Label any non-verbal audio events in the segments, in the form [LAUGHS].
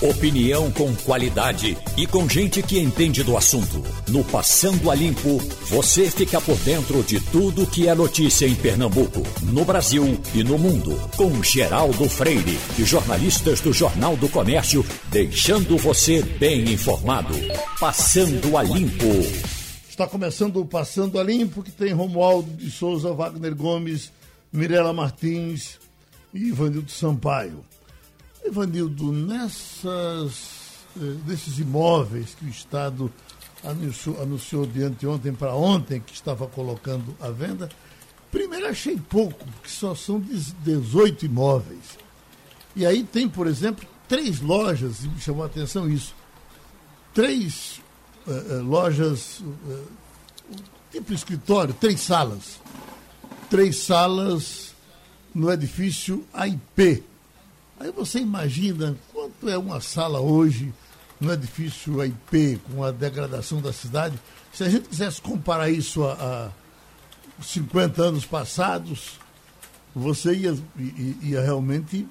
Opinião com qualidade e com gente que entende do assunto. No Passando a Limpo, você fica por dentro de tudo que é notícia em Pernambuco, no Brasil e no mundo. Com Geraldo Freire e jornalistas do Jornal do Comércio, deixando você bem informado. Passando a Limpo. Está começando o Passando a Limpo, que tem Romualdo de Souza, Wagner Gomes, Mirela Martins e Ivanildo Sampaio. Evanildo, nessas, eh, desses imóveis que o Estado anunciou, anunciou de anteontem para ontem que estava colocando à venda, primeiro achei pouco, porque só são 18 imóveis. E aí tem, por exemplo, três lojas, e me chamou a atenção isso, três uh, lojas, uh, tipo escritório, três salas. Três salas no edifício AIP, Aí você imagina quanto é uma sala hoje no edifício AIP, com a degradação da cidade. Se a gente quisesse comparar isso a, a 50 anos passados, você ia, ia, realmente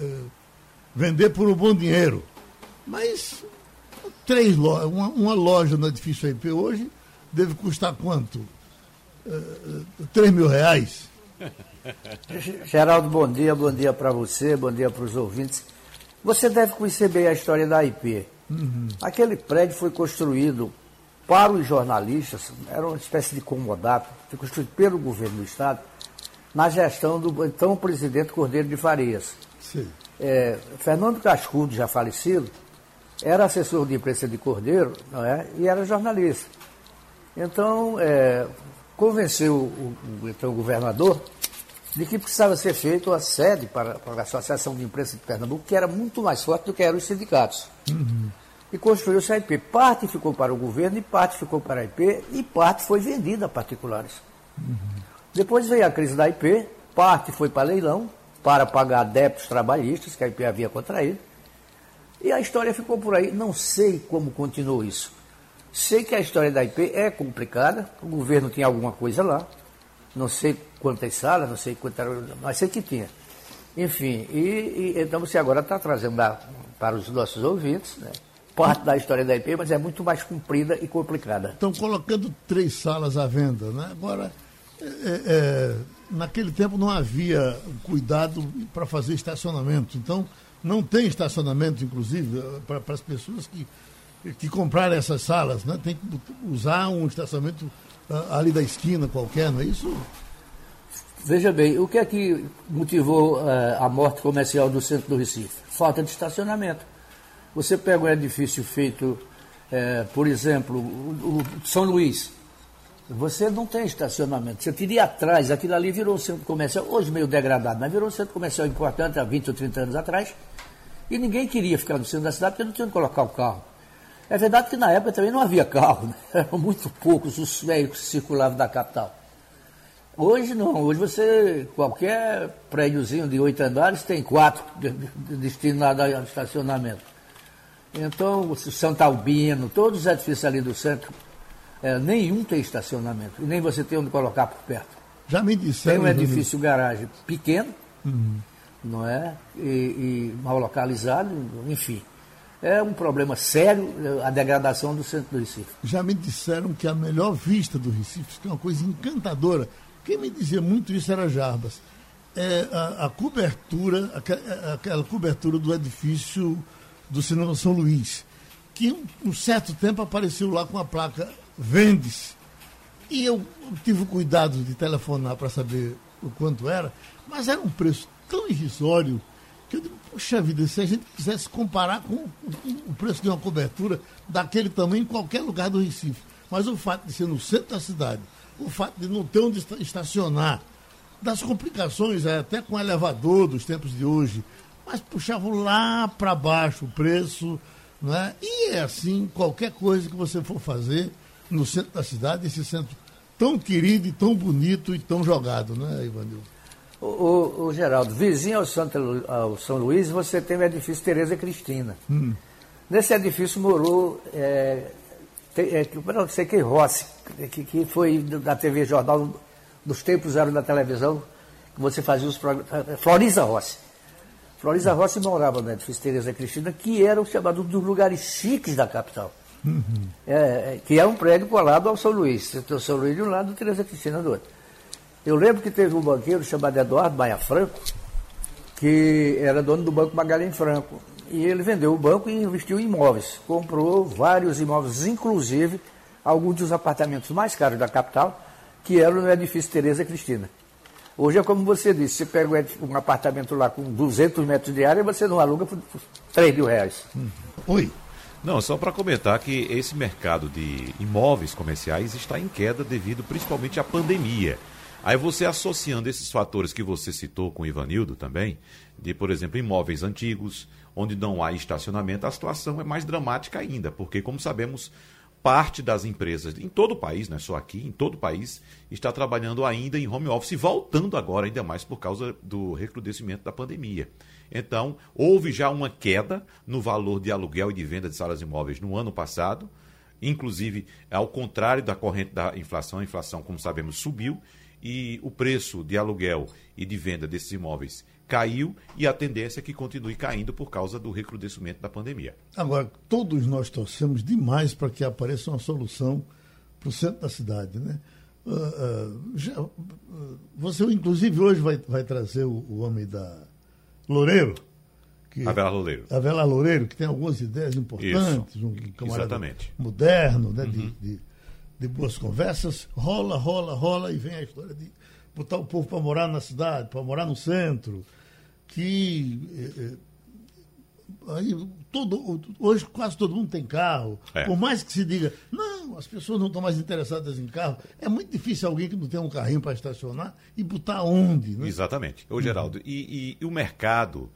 é, vender por um bom dinheiro. Mas três lojas, uma, uma, loja no edifício AIP hoje deve custar quanto? É, 3 mil reais. [LAUGHS] Geraldo, bom dia, bom dia para você, bom dia para os ouvintes. Você deve conhecer bem a história da IP. Uhum. Aquele prédio foi construído para os jornalistas, era uma espécie de comodato, foi construído pelo governo do Estado, na gestão do então presidente Cordeiro de Farias. É, Fernando Cascudo, já falecido, era assessor de imprensa de Cordeiro não é? e era jornalista. Então, é, convenceu o, o, então, o governador de que precisava ser feita a sede para, para, a Associação de Imprensa de Pernambuco, que era muito mais forte do que eram os sindicatos. Uhum. E construiu-se a IP. Parte ficou para o governo e parte ficou para a IP e parte foi vendida a particulares. Uhum. Depois veio a crise da IP, parte foi para leilão para pagar débitos trabalhistas que a IP havia contraído. E a história ficou por aí. Não sei como continuou isso. Sei que a história da IP é complicada, o governo tinha alguma coisa lá, não sei quantas salas, não sei quantas, mas sei que tinha. Enfim, e, e então você agora está trazendo para os nossos ouvintes, né, parte da história da IP, mas é muito mais comprida e complicada. Estão colocando três salas à venda, né? Agora, é, é, é naquele tempo não havia cuidado para fazer estacionamento, então não tem estacionamento, inclusive, para as pessoas que, que compraram essas salas, né? Tem que usar um estacionamento ali da esquina qualquer, não é isso? Veja bem, o que é que motivou uh, a morte comercial do centro do Recife? Falta de estacionamento. Você pega um edifício feito, uh, por exemplo, o, o, São Luís. Você não tem estacionamento. Você teria atrás, aquilo ali virou um centro comercial, hoje meio degradado, mas virou um centro comercial importante há 20 ou 30 anos atrás. E ninguém queria ficar no centro da cidade porque não tinha onde colocar o carro. É verdade que na época também não havia carro, né? [LAUGHS] eram muito poucos os veículos que circulavam da capital. Hoje não, hoje você, qualquer prédiozinho de oito andares tem quatro destinados a estacionamento. Então, o Santa Albino, todos os edifícios ali do centro, é, nenhum tem estacionamento, e nem você tem onde colocar por perto. Já me disseram. Tem um edifício garagem pequeno, uhum. não é? E, e mal localizado, enfim é um problema sério a degradação do centro do Recife. Já me disseram que a melhor vista do Recife, que é uma coisa encantadora, quem me dizia muito isso era Jarbas, é a, a cobertura, aquela, aquela, cobertura do edifício do cinema São Luís, que um, um certo tempo apareceu lá com a placa Vendes. E eu tive o cuidado de telefonar para saber o quanto era, mas era um preço tão irrisório que eu digo, puxa vida, se a gente quisesse comparar com o preço de uma cobertura daquele tamanho em qualquer lugar do Recife. Mas o fato de ser no centro da cidade, o fato de não ter onde estacionar, das complicações é, até com o elevador dos tempos de hoje, mas puxavam lá para baixo o preço, não é? E é assim, qualquer coisa que você for fazer no centro da cidade, esse centro tão querido e tão bonito e tão jogado, né, Ivanildo? O, o, o, Geraldo, vizinho ao, Santa, ao São Luís, você tem o edifício Tereza Cristina. Hum. Nesse edifício morou, é, sei quem, Rossi, que, que foi da TV Jornal, dos tempos eram da televisão, que você fazia os programas. Floriza Rossi. Florísia Rossi morava no edifício Tereza Cristina, que era o chamado dos lugares chiques da capital. Uhum. É, que é um prédio colado ao São Luís. O São Luís de um lado e Tereza Cristina do outro. Eu lembro que teve um banqueiro chamado Eduardo Maia Franco, que era dono do Banco Magalhães Franco. E ele vendeu o banco e investiu em imóveis. Comprou vários imóveis, inclusive alguns dos apartamentos mais caros da capital, que eram no edifício Tereza Cristina. Hoje é como você disse, você pega um apartamento lá com 200 metros de área, você não aluga por 3 mil reais. Hum. Oi. Não, só para comentar que esse mercado de imóveis comerciais está em queda devido principalmente à pandemia. Aí você associando esses fatores que você citou com o Ivanildo também, de, por exemplo, imóveis antigos, onde não há estacionamento, a situação é mais dramática ainda, porque, como sabemos, parte das empresas em todo o país, não é só aqui, em todo o país, está trabalhando ainda em home office, voltando agora ainda mais por causa do recrudescimento da pandemia. Então, houve já uma queda no valor de aluguel e de venda de salas imóveis no ano passado, inclusive ao contrário da corrente da inflação, a inflação, como sabemos, subiu e o preço de aluguel e de venda desses imóveis caiu e a tendência é que continue caindo por causa do recrudescimento da pandemia. Agora, todos nós torcemos demais para que apareça uma solução para o centro da cidade, né? Uh, uh, já, uh, você, inclusive, hoje vai, vai trazer o, o homem da Loureiro. Que, a Vela Loureiro. A Vela Loureiro, que tem algumas ideias importantes, Isso. um Exatamente. moderno, né, uhum. de, de, de boas conversas. Rola, rola, rola, e vem a história de botar o povo para morar na cidade, para morar no centro que eh, eh, aí, todo, hoje quase todo mundo tem carro. É. Por mais que se diga, não, as pessoas não estão mais interessadas em carro, é muito difícil alguém que não tem um carrinho para estacionar e botar onde. Né? Exatamente. Ô, Geraldo, e, e, e o mercado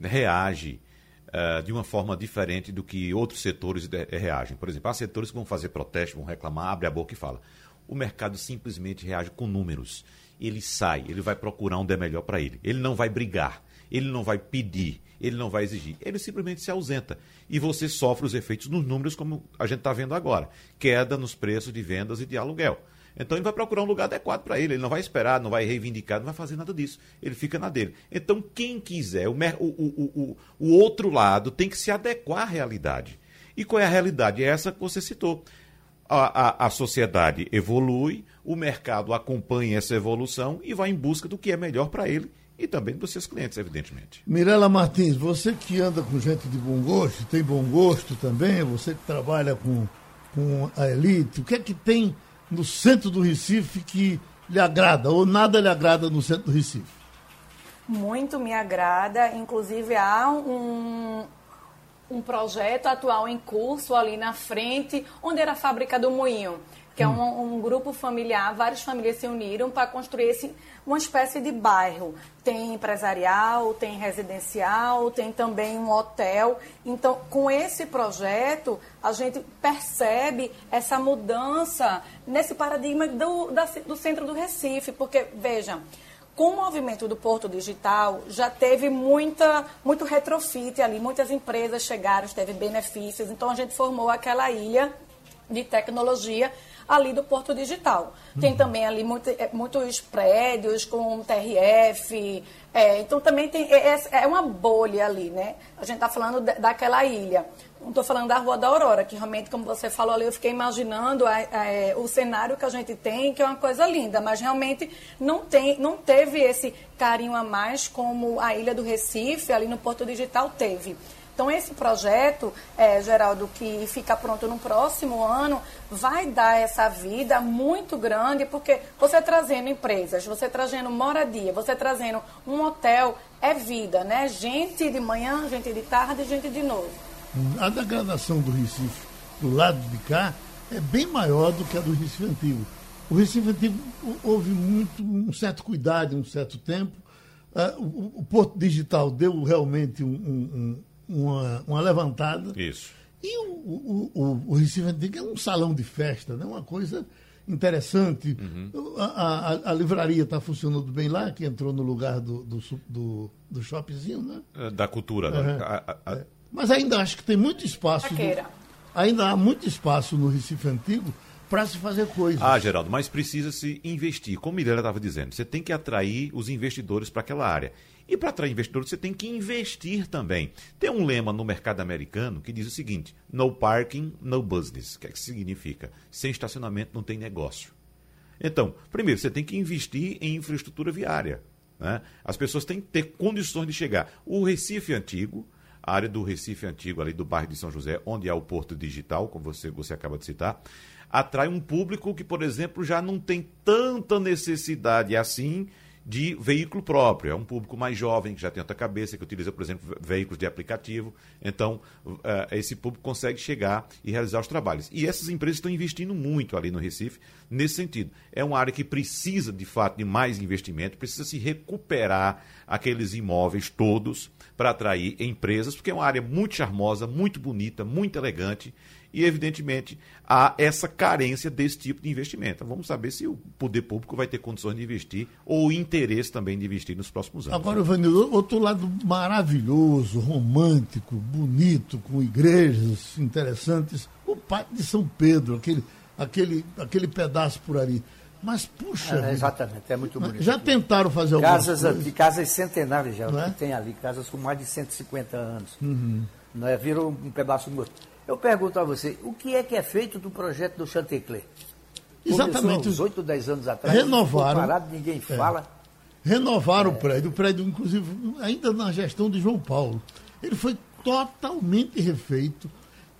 reage uh, de uma forma diferente do que outros setores de, reagem. Por exemplo, há setores que vão fazer protesto, vão reclamar, abre a boca e fala. O mercado simplesmente reage com números. Ele sai, ele vai procurar onde é melhor para ele. Ele não vai brigar ele não vai pedir, ele não vai exigir, ele simplesmente se ausenta. E você sofre os efeitos nos números, como a gente está vendo agora: queda nos preços de vendas e de aluguel. Então ele vai procurar um lugar adequado para ele. Ele não vai esperar, não vai reivindicar, não vai fazer nada disso. Ele fica na dele. Então, quem quiser, o, o, o, o, outro lado tem que se adequar à realidade. E qual é a realidade? É essa que você citou. A, a, a sociedade evolui, o mercado acompanha essa evolução e vai em busca do que é melhor para ele e também dos seus clientes, evidentemente. Mirela Martins, você que anda com gente de bom gosto, tem bom gosto também, você que trabalha com, com a elite, o que é que tem no centro do Recife que lhe agrada ou nada lhe agrada no centro do Recife? Muito me agrada, inclusive há um, um projeto atual em curso ali na frente, onde era a fábrica do Moinho que é um, um, grupo familiar, várias famílias se uniram para construir esse, uma espécie de bairro. Tem empresarial, tem residencial, tem também um hotel. Então, com esse projeto, a gente percebe essa mudança nesse paradigma do, da, do centro do Recife, porque, veja, com o movimento do Porto Digital, já teve muita, muito retrofit ali, muitas empresas chegaram, teve benefícios, então a gente formou aquela ilha de tecnologia ali do Porto Digital. Tem também ali muito, é, muitos prédios com TRF, é, então também tem, é, é, é, uma bolha ali, né? A gente está falando daquela ilha. Não estou falando da Rua da Aurora, que realmente, como você falou ali, eu fiquei imaginando a, a, o cenário que a gente tem, que é uma coisa linda, mas realmente não, tem, não teve esse carinho a mais como a Ilha do Recife, ali no Porto Digital, teve. Então, esse projeto, é, Geraldo, que fica pronto no próximo ano, vai dar essa vida muito grande, porque você trazendo empresas, você trazendo moradia, você trazendo um hotel, é vida, né? Gente de manhã, gente de tarde, gente de noite. A degradação do Recife do lado de cá é bem maior do que a do Recife Antigo. O Recife Antigo houve muito, um certo cuidado, um certo tempo. Uh, o, o, Porto Digital deu realmente um, um, uma, uma levantada. Isso. E o, o, o, o Recife Antigo é um salão de festa, né? uma coisa interessante. Uhum. A, a, a, livraria está funcionando bem lá, que entrou no lugar do, do, do, do shoppingzinho, né? É, da cultura, né? A, a... Mas ainda acho que tem muito espaço. Do, ainda há muito espaço no Recife Antigo para se fazer coisas. Ah, Geraldo, mas precisa se investir. Como Mirella estava dizendo, você tem que atrair os investidores para aquela área. E para atrair investidores, você tem que investir também. Tem um lema no mercado americano que diz o seguinte: no parking, no business. O que, é que significa? Sem estacionamento não tem negócio. Então, primeiro, você tem que investir em infraestrutura viária. Né? As pessoas têm que ter condições de chegar. O Recife Antigo, a área do Recife Antigo, ali do bairro de São José, onde há o Porto Digital, como você, você acaba de citar, atrai um público que, por exemplo, já não tem tanta necessidade assim de veículo próprio. É um público mais jovem, que já tem outra cabeça, que utiliza, por exemplo, veículos de aplicativo. Então, uh, esse público consegue chegar e realizar os trabalhos. E essas empresas estão investindo muito ali no Recife nesse sentido. É uma área que precisa, de fato, de mais investimento, precisa se recuperar aqueles imóveis todos para atrair empresas, porque é uma área muito charmosa, muito bonita, muito elegante e, evidentemente, há essa carência desse tipo de investimento. Então, vamos saber se o poder público vai ter condições de investir ou interesse também de investir nos próximos anos. Agora, Vanildo, outro lado maravilhoso, romântico, bonito, com igrejas interessantes, o Pátio de São Pedro, aquele, aquele, aquele pedaço por ali. Mas, puxa. É, exatamente, é muito bonito. Já tentaram fazer casas coisas? De casas centenárias já, é? que tem ali, casas com mais de 150 anos. Uhum. Não é? Virou um pedaço morto. Eu pergunto a você, o que é que é feito do projeto do Chantecler? Exatamente. Uns 8, 10 anos atrás. Renovaram. Parado, ninguém é. fala. Renovaram é. o prédio. O prédio, inclusive, ainda na gestão de João Paulo. Ele foi totalmente refeito.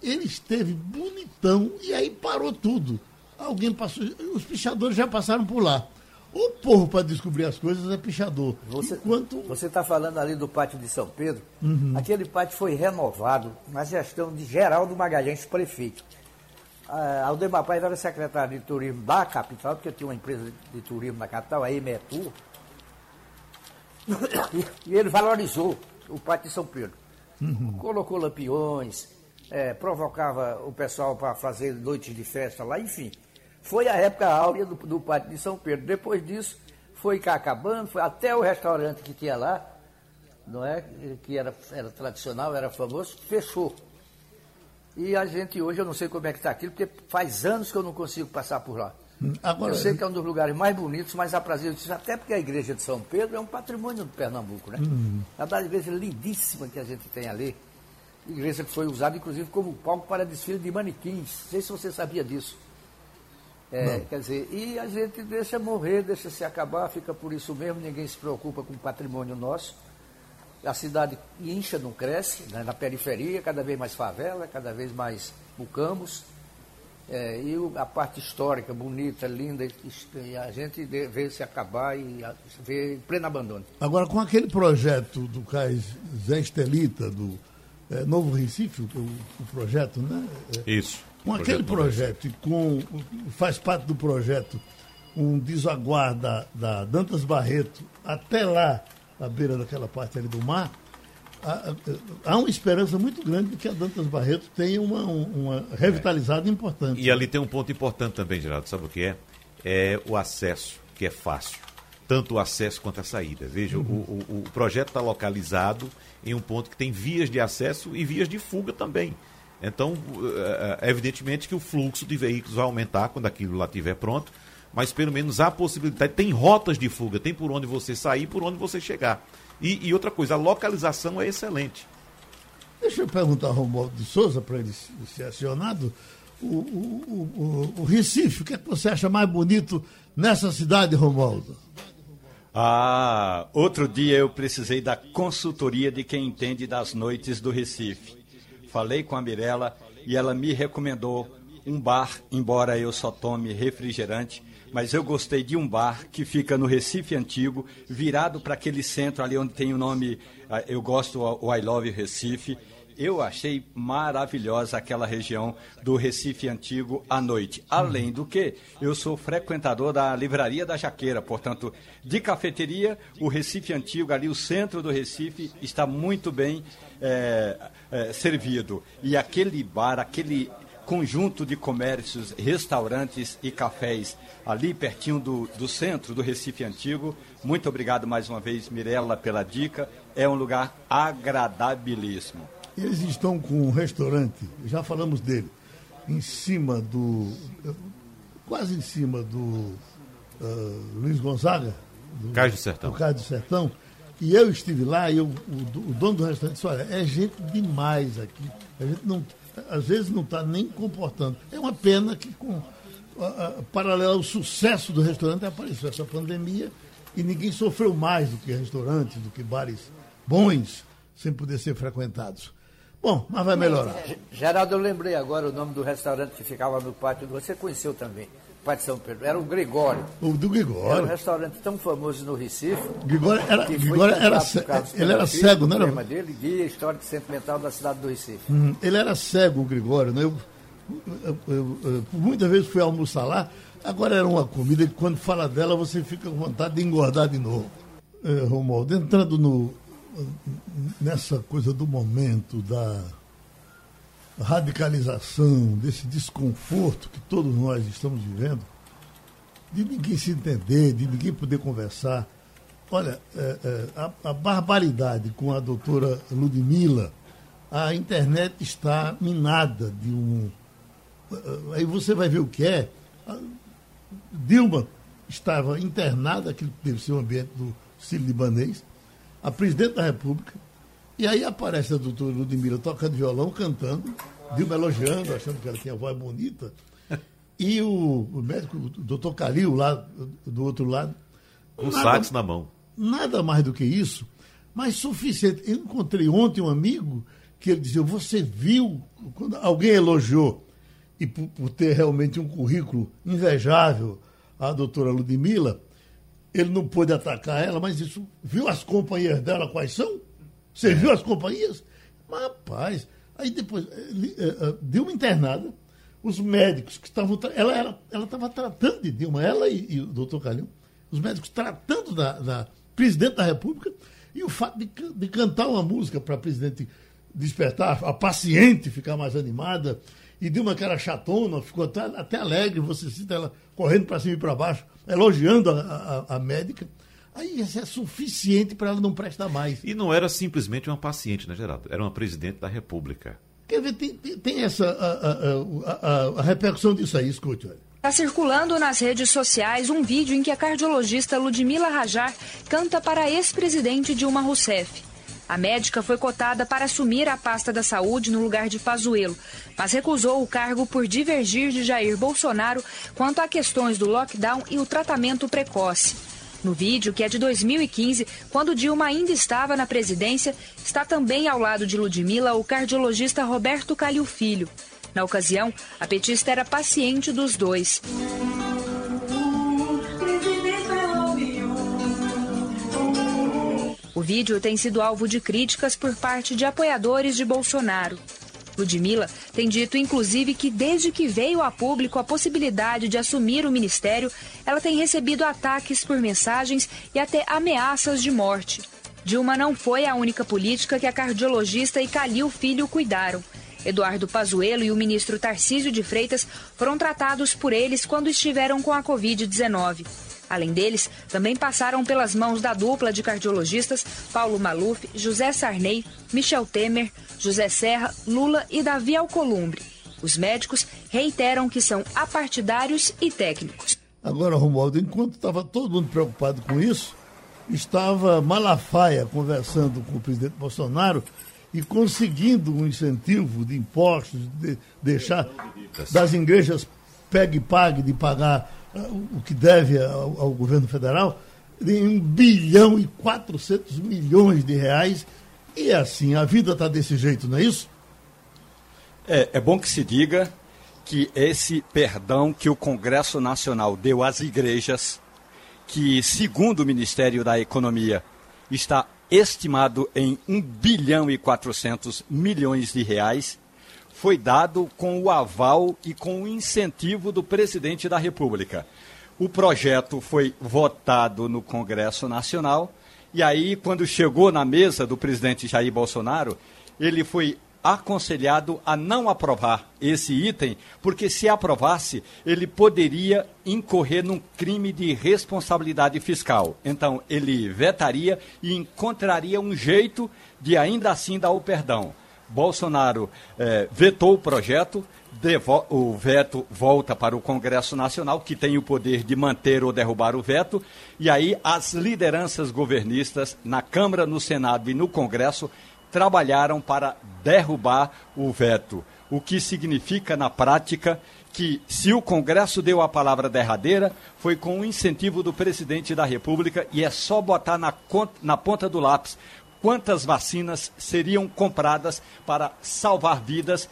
Ele esteve bonitão e aí parou tudo. Alguém passou. Os pichadores já passaram por lá. O povo para descobrir as coisas é pichador. Você Enquanto... está falando ali do pátio de São Pedro. Uhum. Aquele pátio foi renovado na gestão de Geraldo Magalhães, prefeito. Uh, Aldemar Paz era secretário de turismo da capital, porque tinha uma empresa de turismo na capital, a Emetur. [COUGHS] e ele valorizou o pátio de São Pedro. Uhum. Colocou lampiões, é, provocava o pessoal para fazer noites de festa lá, enfim. Foi a época áurea do, do Pátio de São Pedro. Depois disso, foi acabando, foi até o restaurante que tinha lá, não é? Que era, era tradicional, era famoso, fechou. E a gente hoje, eu não sei como é que está aquilo, porque faz anos que eu não consigo passar por lá. Agora, eu sei que é um dos lugares mais bonitos, mais aprazíveis, até porque a igreja de São Pedro é um patrimônio do Pernambuco, né? Uhum. É uma igreja lindíssima que a gente tem ali. Igreja que foi usada, inclusive, como palco para desfile de manequins. Não sei se você sabia disso. É, quer dizer, e a gente deixa morrer, deixa se acabar, fica por isso mesmo, ninguém se preocupa com o patrimônio nosso. A cidade incha, não cresce, né? na periferia, cada vez mais favela, cada vez mais mucamos. É, e a parte histórica, bonita, linda, e a gente vê se acabar e vê em pleno abandono. Agora, com aquele projeto do Cais Zé Estelita, do é, Novo Recife, o, o projeto, né? É, Isso com aquele projeto e com. faz parte do projeto um desaguar da, da Dantas Barreto até lá, à beira daquela parte ali do mar, há, há uma esperança muito grande de que a Dantas Barreto tenha uma, uma revitalizada é. importante. E ali tem um ponto importante também, Geraldo, sabe o que é? É o acesso, que é fácil. Tanto o acesso quanto a saída. Veja, uhum. o, o, o projeto está localizado em um ponto que tem vias de acesso e vias de fuga também. Então, é, é, evidentemente que o fluxo de veículos vai aumentar quando aquilo lá estiver pronto, mas pelo menos há possibilidade, tem rotas de fuga, tem por onde você sair, por onde você chegar. E, e outra coisa, a localização é excelente. Deixa eu perguntar ao Romualdo de Souza, para ele ser acionado, o, o, o, o, Recife, o que, é que você acha mais bonito nessa cidade, Romualdo? Ah, outro dia eu precisei da consultoria de quem entende das noites do Recife falei com a Mirella e ela me recomendou um bar, embora eu só tome refrigerante, mas eu gostei de um bar que fica no Recife Antigo, virado para aquele centro ali onde tem o nome, ah, eu gosto o I Love Recife. Eu achei maravilhosa aquela região do Recife Antigo à noite. Além do que, eu sou frequentador da Livraria da Jaqueira, portanto, de cafeteria, o Recife Antigo, ali o centro do Recife, está muito bem é, é, servido. E aquele bar, aquele conjunto de comércios, restaurantes e cafés ali pertinho do, do centro do Recife Antigo. Muito obrigado mais uma vez, Mirella, pela dica. É um lugar agradabilíssimo. Eles estão com um restaurante, já falamos dele, em cima do. quase em cima do uh, Luiz Gonzaga. Do, Cais do Sertão. Do Cais do Sertão. E eu estive lá e eu, o, o, dono do restaurante disse, olha, é gente demais aqui. A gente não, às vezes não está nem comportando. É uma pena que com paralelo ao sucesso do restaurante apareceu essa pandemia e ninguém sofreu mais do que restaurantes, do que bares bons, sem poder ser frequentados. Bom, mas vai melhorar. Geraldo, eu lembrei agora o nome do restaurante que ficava no pátio. Você conheceu também, Pátio São Pedro. Era o Gregório. O do Gregório. Era um restaurante tão famoso no Recife. Gregório era, Gregório era, ele era cego, não era? dele, guia histórico sentimental da cidade do Recife. Hum, ele era cego, o Gregório. Né? Eu, eu, eu, eu, muitas vezes fui almoçar lá. Agora era uma comida que quando fala dela você fica com vontade de engordar de novo. É, Romualdo, entrando no, nessa coisa do momento, da radicalização, desse desconforto que todos nós estamos vivendo, de ninguém se entender, de ninguém poder conversar. Olha, é, é, a, a, barbaridade com a doutora Ludmilla, a internet está minada de um. É, aí você vai ver o que é. Dilma estava internada, aquilo que deve ser o ambiente do Sírio-Libanês, a presidente da República, e aí aparece a doutora Ludmilla tocando violão, cantando, Dilma elogiando, achando que ela tinha voz bonita, e o, o médico, o doutor Calil, lá do outro lado. Com nada, sax na mão. Nada mais do que isso, mas suficiente. Eu encontrei ontem um amigo que ele dizia: Você viu, quando alguém elogiou, e por, por ter realmente um currículo invejável, a doutora Ludmilla, ele não pôde atacar ela, mas isso, viu as companhias dela quais são? Você é. viu as companhias? Mas, rapaz, aí depois, uh, deu uma internada, os médicos que estavam. Ela estava ela, ela tratando de Dilma, ela e, e o doutor Calil, os médicos tratando da, da, presidente da República, e o fato de, de cantar uma música para a presidente despertar, a paciente ficar mais animada, e Dilma, que era chatona, ficou até, até alegre, você cita ela correndo para cima e para baixo, elogiando a, a, a médica. Aí isso é suficiente para ela não prestar mais. E não era simplesmente uma paciente, né, Geraldo? Era uma presidente da República. Quer ver, tem, tem essa a, a, a, repercussão disso aí, escute, olha. Está circulando nas redes sociais um vídeo em que a cardiologista Ludmila Rajar canta para a ex-presidente Dilma Rousseff. A médica foi cotada para assumir a pasta da saúde no lugar de Pazuello, mas recusou o cargo por divergir de Jair Bolsonaro quanto a questões do lockdown e o tratamento precoce. No vídeo, que é de 2015, quando Dilma ainda estava na presidência, está também ao lado de Ludmilla o cardiologista Roberto Calil Filho. Na ocasião, a petista era paciente dos dois. O vídeo tem sido alvo de críticas por parte de apoiadores de Bolsonaro. Ludmilla tem dito, inclusive, que desde que veio a público a possibilidade de assumir o ministério, ela tem recebido ataques por mensagens e até ameaças de morte. Dilma não foi a única política que a cardiologista e Calil Filho cuidaram. Eduardo Pazuello e o ministro Tarcísio de Freitas foram tratados por eles quando estiveram com a Covid-19. Além deles, também passaram pelas mãos da dupla de cardiologistas Paulo Maluf, José Sarney, Michel Temer, José Serra, Lula e Davi Alcolumbre. Os médicos reiteram que são apartidários e técnicos. Agora, Romualdo, enquanto estava todo mundo preocupado com isso, estava Malafaia conversando com o presidente Bolsonaro e conseguindo um incentivo de impostos, de deixar das igrejas pegue e pague de pagar o que deve ao, ao governo federal, em 1 bilhão e 400 milhões de reais. E assim, a vida está desse jeito, não é isso? É, é bom que se diga que esse perdão que o Congresso Nacional deu às igrejas, que, segundo o Ministério da Economia, está estimado em 1 bilhão e 400 milhões de reais, foi dado com o aval e com o incentivo do presidente da República. O projeto foi votado no Congresso Nacional e aí, quando chegou na mesa do presidente Jair Bolsonaro, ele foi aconselhado a não aprovar esse item, porque se aprovasse, ele poderia incorrer num crime de responsabilidade fiscal. Então, ele vetaria e encontraria um jeito de ainda assim dar o perdão Bolsonaro eh, vetou o projeto, o veto volta para o Congresso Nacional, que tem o poder de manter ou derrubar o veto, e aí as lideranças governistas na Câmara, no Senado e no Congresso trabalharam para derrubar o veto, o que significa na prática que se o Congresso deu a palavra derradeira, foi com o incentivo do presidente da República e é só botar na, na ponta do lápis quantas vacinas seriam compradas para salvar vidas,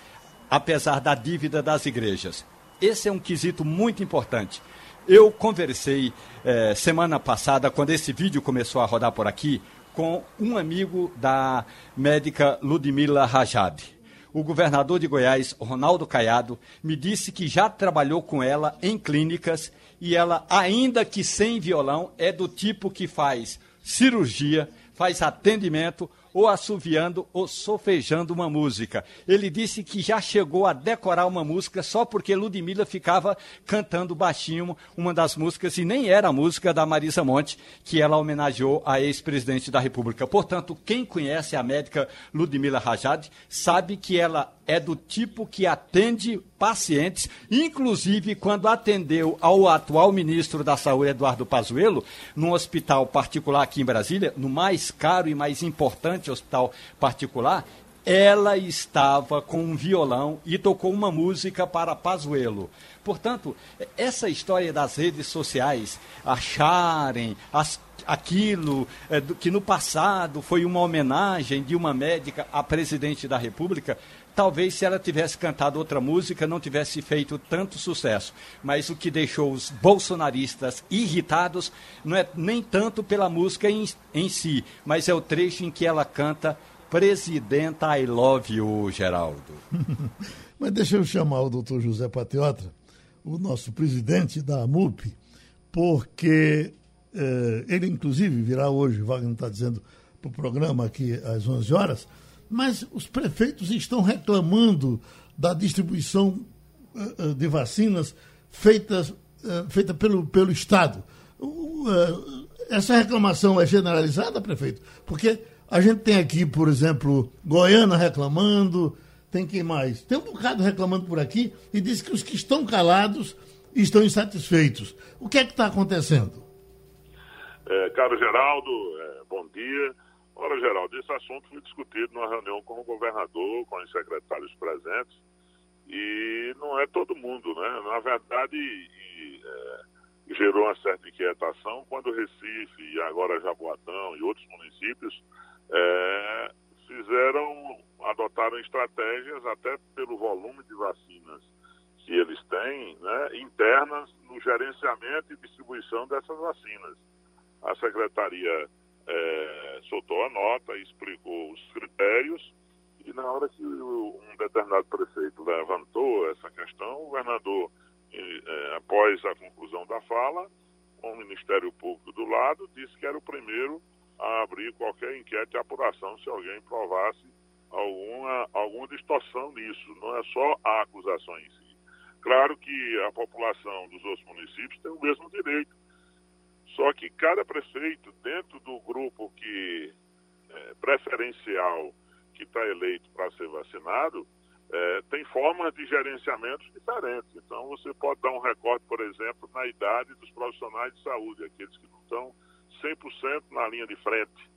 apesar da dívida das igrejas. Esse é um quesito muito importante. Eu conversei eh, semana passada, quando esse vídeo começou a rodar por aqui, com um amigo da médica Ludmila Rajad. O governador de Goiás, Ronaldo Caiado, me disse que já trabalhou com ela em clínicas e ela, ainda que sem violão, é do tipo que faz cirurgia, faz atendimento ou assoviando ou sofejando uma música. Ele disse que já chegou a decorar uma música só porque Ludmilla ficava cantando baixinho uma das músicas e nem era a música da Marisa Monte que ela homenageou a ex-presidente da República. Portanto, quem conhece a médica Ludmilla Rajad sabe que ela é do tipo que atende pacientes, inclusive quando atendeu ao atual ministro da Saúde, Eduardo Pazuello, num hospital particular aqui em Brasília, no mais caro e mais importante hospital particular, ela estava com um violão e tocou uma música para Pazuello. Portanto, essa história das redes sociais acharem as, aquilo é, do, que no passado foi uma homenagem de uma médica à presidente da República, talvez se ela tivesse cantado outra música não tivesse feito tanto sucesso. Mas o que deixou os bolsonaristas irritados não é nem tanto pela música em, em si, mas é o trecho em que ela canta Presidenta I Love You, Geraldo. [LAUGHS] mas deixa eu chamar o doutor José Patriota, o nosso presidente da AMUP, porque eh, ele, inclusive, virá hoje, Wagner está dizendo, para o programa aqui às 11 horas, mas os prefeitos estão reclamando da distribuição uh, de vacinas feitas, uh, feita pelo, pelo Estado. Essa reclamação é generalizada, prefeito? Porque a gente tem aqui, por exemplo, Goiânia reclamando, tem quem mais? Tem um bocado reclamando por aqui e diz que os que estão calados estão insatisfeitos. O que é que está acontecendo? É, caro Geraldo, é, bom dia. Ora, Geraldo, esse assunto foi discutido numa reunião com o governador, com os secretários presentes, e não é todo mundo, né? Na verdade, e, é, gerou uma certa inquietação quando Recife e agora Jaboatão e outros municípios é, fizeram, adotaram estratégias até pelo volume de vacinas que eles têm, né, internas no gerenciamento e distribuição dessas vacinas. A Secretaria é, soltou a nota, explicou os critérios, e na hora que um determinado prefeito levantou essa questão, o governador, é, após a conclusão da fala, com o Ministério Público do lado, disse que era o primeiro a abrir qualquer inquérito e apuração se alguém provasse alguma, alguma distorção nisso. Não é só a acusação em si. Claro que a população dos outros municípios tem o mesmo direito só que cada prefeito, dentro do grupo que é, preferencial que está eleito para ser vacinado, é, tem formas de gerenciamentos diferentes. Então, você pode dar um recorte, por exemplo, na idade dos profissionais de saúde, aqueles que não estão 100% na linha de frente,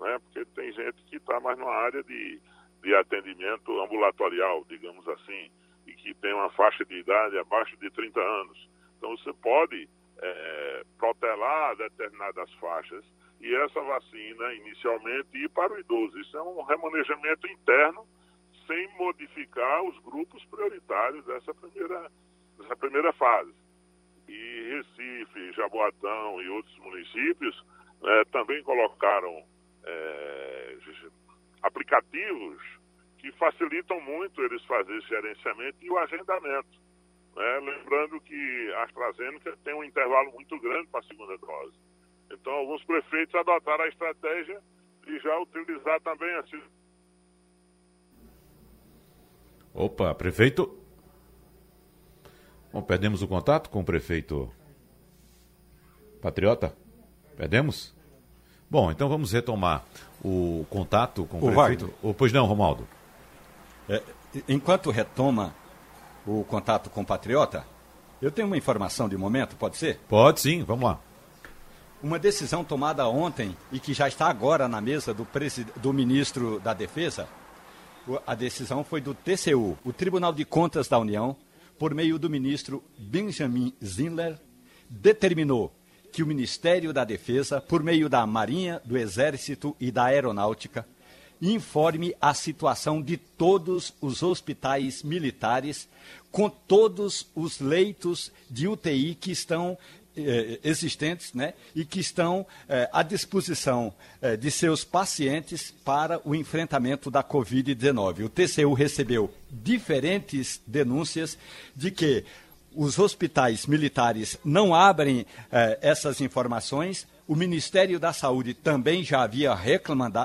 né? porque tem gente que está mais numa área de, de atendimento ambulatorial, digamos assim, e que tem uma faixa de idade abaixo de 30 anos. Então, você pode é, protelar determinadas faixas e essa vacina inicialmente ir para o idoso. Isso é um remanejamento interno sem modificar os grupos prioritários dessa primeira, dessa primeira fase. E Recife, Jaboatão e outros municípios né, também colocaram é, aplicativos que facilitam muito eles fazerem esse gerenciamento e o agendamento. Né? Lembrando que a AstraZeneca tem um intervalo muito grande para a segunda dose. Então, alguns prefeitos adotaram a estratégia de já utilizar também a. Opa, prefeito. Bom, perdemos o contato com o prefeito Patriota? Perdemos? Bom, então vamos retomar o contato com o, o prefeito. Wagner. pois não, Romaldo. É, enquanto retoma o contato com o Patriota, eu tenho uma informação de momento, pode ser? Pode sim, vamos lá. Uma decisão tomada ontem e que já está agora na mesa do, do ministro da Defesa, a decisão foi do TCU, o Tribunal de Contas da União, por meio do ministro Benjamin Zinler, determinou que o Ministério da Defesa, por meio da Marinha, do Exército e da Aeronáutica, informe a situação de todos os hospitais militares, com todos os leitos de UTI que estão eh, existentes né, e que estão eh, à disposição eh, de seus pacientes para o enfrentamento da Covid-19. O TCU recebeu diferentes denúncias de que os hospitais militares não abrem eh, essas informações. O Ministério da Saúde também já havia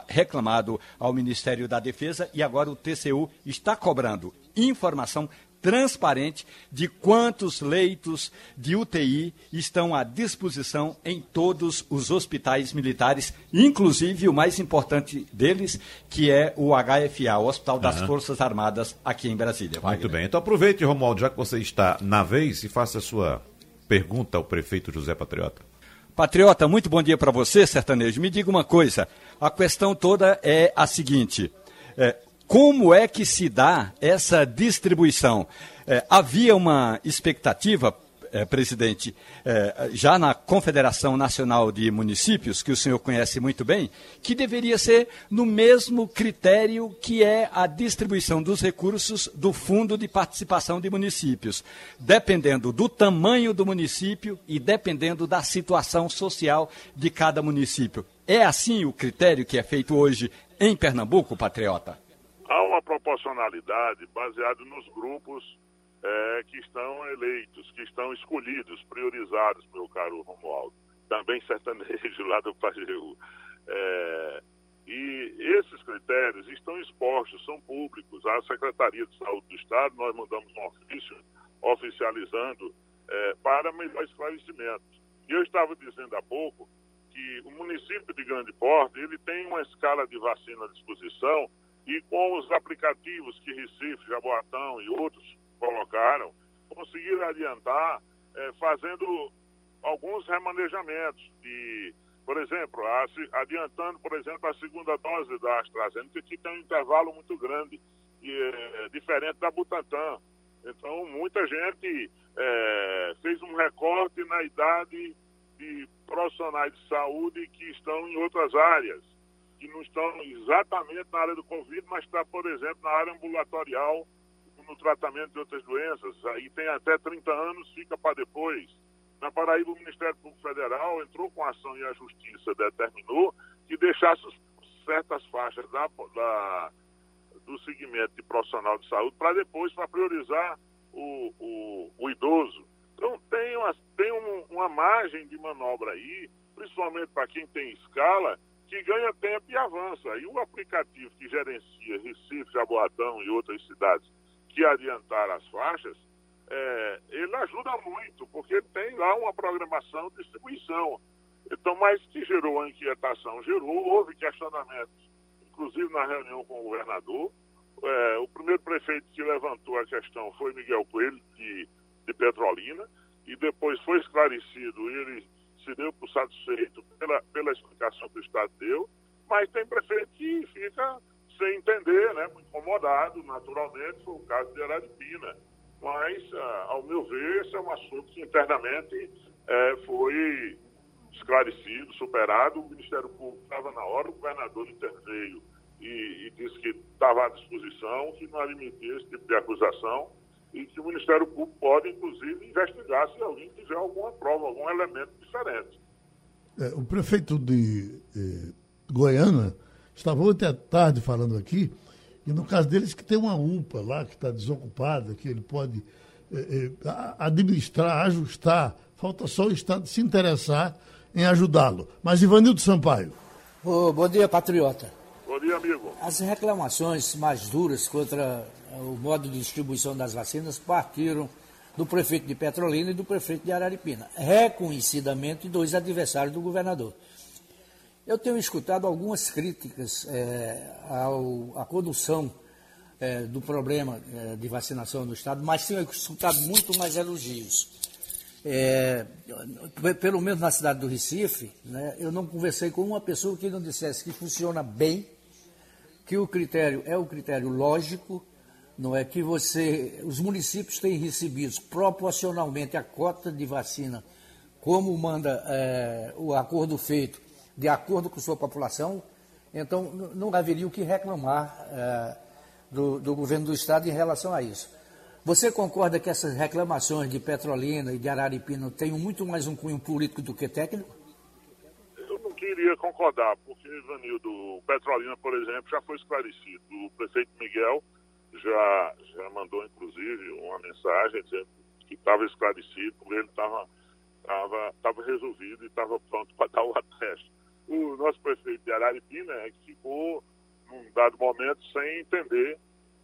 reclamado ao Ministério da Defesa e agora o TCU está cobrando informação transparente de quantos leitos de UTI estão à disposição em todos os hospitais militares, inclusive o mais importante deles, que é o HFA, o Hospital das uhum. Forças Armadas, aqui em Brasília. Wagner. Muito bem. Então aproveite, Romualdo, já que você está na vez, e faça a sua pergunta ao prefeito José Patriota. Patriota, muito bom dia para você, sertanejo. Me diga uma coisa: a questão toda é a seguinte. É, como é que se dá essa distribuição? É, havia uma expectativa, é, presidente, é, já na Confederação Nacional de Municípios, que o senhor conhece muito bem, que deveria ser no mesmo critério que é a distribuição dos recursos do Fundo de Participação de Municípios, dependendo do tamanho do município e dependendo da situação social de cada município. É assim o critério que é feito hoje em Pernambuco, patriota? Há uma proporcionalidade baseada nos grupos é, que estão eleitos, que estão escolhidos, priorizados, meu caro Romualdo. Também sertanejo lá do Pajeú. É, e esses critérios estão expostos, são públicos. A Secretaria de Saúde do Estado, nós mandamos um ofício oficializando é, para melhor esclarecimento. E eu estava dizendo há pouco que o município de Grande Porte, ele tem uma escala de vacina à disposição e com os aplicativos que Recife, Jaboatão e outros colocaram, conseguiram adiantar é, fazendo alguns remanejamentos. E, por exemplo, a, adiantando, por exemplo, a segunda dose da AstraZeneca, que tem um intervalo muito grande, e, é, diferente da Butantan. Então, muita gente é, fez um recorte na idade de profissionais de saúde que estão em outras áreas que não estão exatamente na área do Covid, mas está, por exemplo, na área ambulatorial, no tratamento de outras doenças. Aí tem até 30 anos, fica para depois. Na Paraíba, o Ministério Público Federal entrou com ação e a Justiça determinou que deixasse certas faixas da, da do segmento de profissional de saúde para depois, para priorizar o, o, o, idoso. Então, tem, uma, tem um, uma margem de manobra aí, principalmente para quem tem escala, que ganha tempo e avança. E o aplicativo que gerencia Recife, Jaboatão e outras cidades que adiantaram as faixas, é, ele ajuda muito, porque tem lá uma programação de distribuição. Então, mas que gerou a inquietação? Gerou, houve questionamentos, inclusive na reunião com o governador. É, o primeiro prefeito que levantou a questão foi Miguel Coelho, de, de Petrolina, e depois foi esclarecido, ele se deu por satisfeito pela, pela explicação que o Estado deu, mas tem prefeito que fica sem entender, né, incomodado, naturalmente, foi o caso de Araripina. Mas, ah, ao meu ver, esse é um assunto que internamente é, foi esclarecido, superado. O Ministério Público estava na hora, o governador interveio e, e disse que estava à disposição, que não admitia esse tipo de acusação e que o Ministério Público pode, inclusive, investigar se alguém tiver alguma prova, algum elemento diferente. É, o prefeito de eh, Goiânia estava ontem à tarde falando aqui, e no caso deles que tem uma UPA lá que está desocupada, que ele pode eh, eh, administrar, ajustar, falta só o Estado se interessar em ajudá-lo. Mas Ivanildo Sampaio. Oh, bom dia, patriota. Bom dia, amigo. As reclamações mais duras contra o modo de distribuição das vacinas partiram do prefeito de Petrolina e do prefeito de Araripina, reconhecidamente dois adversários do governador. Eu tenho escutado algumas críticas é, ao, à condução é, do problema é, de vacinação no Estado, mas tenho escutado muito mais elogios. É, pelo menos na cidade do Recife, né, eu não conversei com uma pessoa que não dissesse que funciona bem, que o critério é o critério lógico, não é que você, os municípios têm recebido proporcionalmente a cota de vacina, como manda é, o acordo feito, de acordo com sua população, então não haveria o que reclamar é, do, do governo do estado em relação a isso. Você concorda que essas reclamações de Petrolina e de Araripina tenham muito mais um cunho político do que técnico? Eu não queria concordar, porque, Ivanildo, Petrolina, por exemplo, já foi esclarecido. O prefeito Miguel já, já mandou, inclusive, uma mensagem dizendo que estava esclarecido, porque ele estava tava, tava resolvido e estava pronto para dar o ateste. O nosso prefeito de Araripina é que ficou, num dado momento, sem entender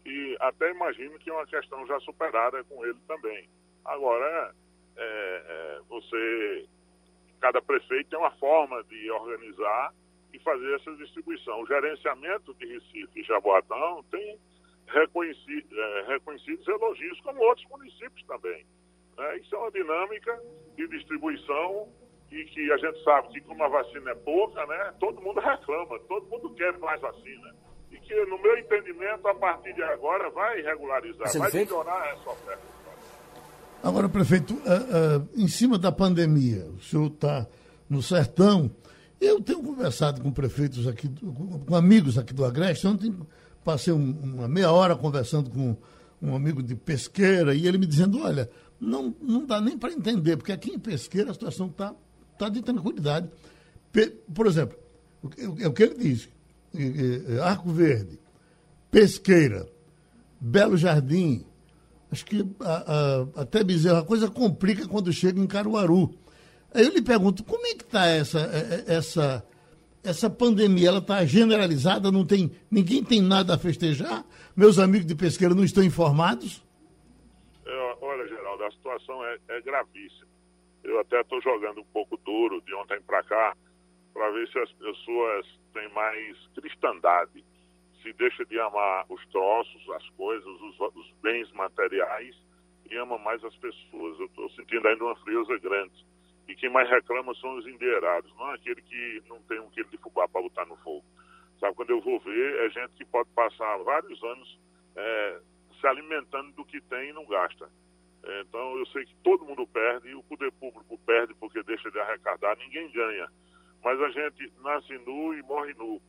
e até imagino que é uma questão já superada com ele também. Agora, é, é, você, cada prefeito tem uma forma de organizar e fazer essa distribuição. O gerenciamento de Recife e Jaboatão tem reconhecido, é, reconhecidos elogios, como outros municípios também. Né? Isso é uma dinâmica de distribuição e que a gente sabe que como a vacina é pouca, né, todo mundo reclama, todo mundo quer mais vacina que, no meu entendimento, a partir de agora vai regularizar, Você vai melhorar essa oferta. Agora, prefeito, uh, uh, em cima da pandemia, o senhor está no sertão. Eu tenho conversado com prefeitos aqui, com amigos aqui do Agreste. Ontem passei um, uma meia hora conversando com um amigo de pesqueira e ele me dizendo: olha, não, não dá nem para entender, porque aqui em pesqueira a situação está tá de tranquilidade. Por exemplo, é o que ele diz: Arco Verde, Pesqueira, Belo Jardim, acho que a, a, até Bezerro, a coisa complica quando chega em Caruaru. Aí eu lhe pergunto, como é que está essa, é, é, essa, essa pandemia? Ela está generalizada, não tem, ninguém tem nada a festejar? Meus amigos de pesqueira não estão informados? É, olha, Geraldo, a situação é, é gravíssima. Eu até estou jogando um pouco duro de ontem para cá, para ver se as pessoas têm mais cristandade, se deixa de amar os troços, as coisas, os, os bens materiais e ama mais as pessoas. Eu estou sentindo ainda uma frieza grande. E quem mais reclama são os endinheirados, não é aquele que não tem um quilo de fubá para botar no fogo. Sabe, quando eu vou ver, é gente que pode passar vários anos é, se alimentando do que tem e não gasta. É, então, eu sei que todo mundo perde, e o poder público perde porque deixa de arrecadar, ninguém ganha. Mas a gente nasce nu e morre nu,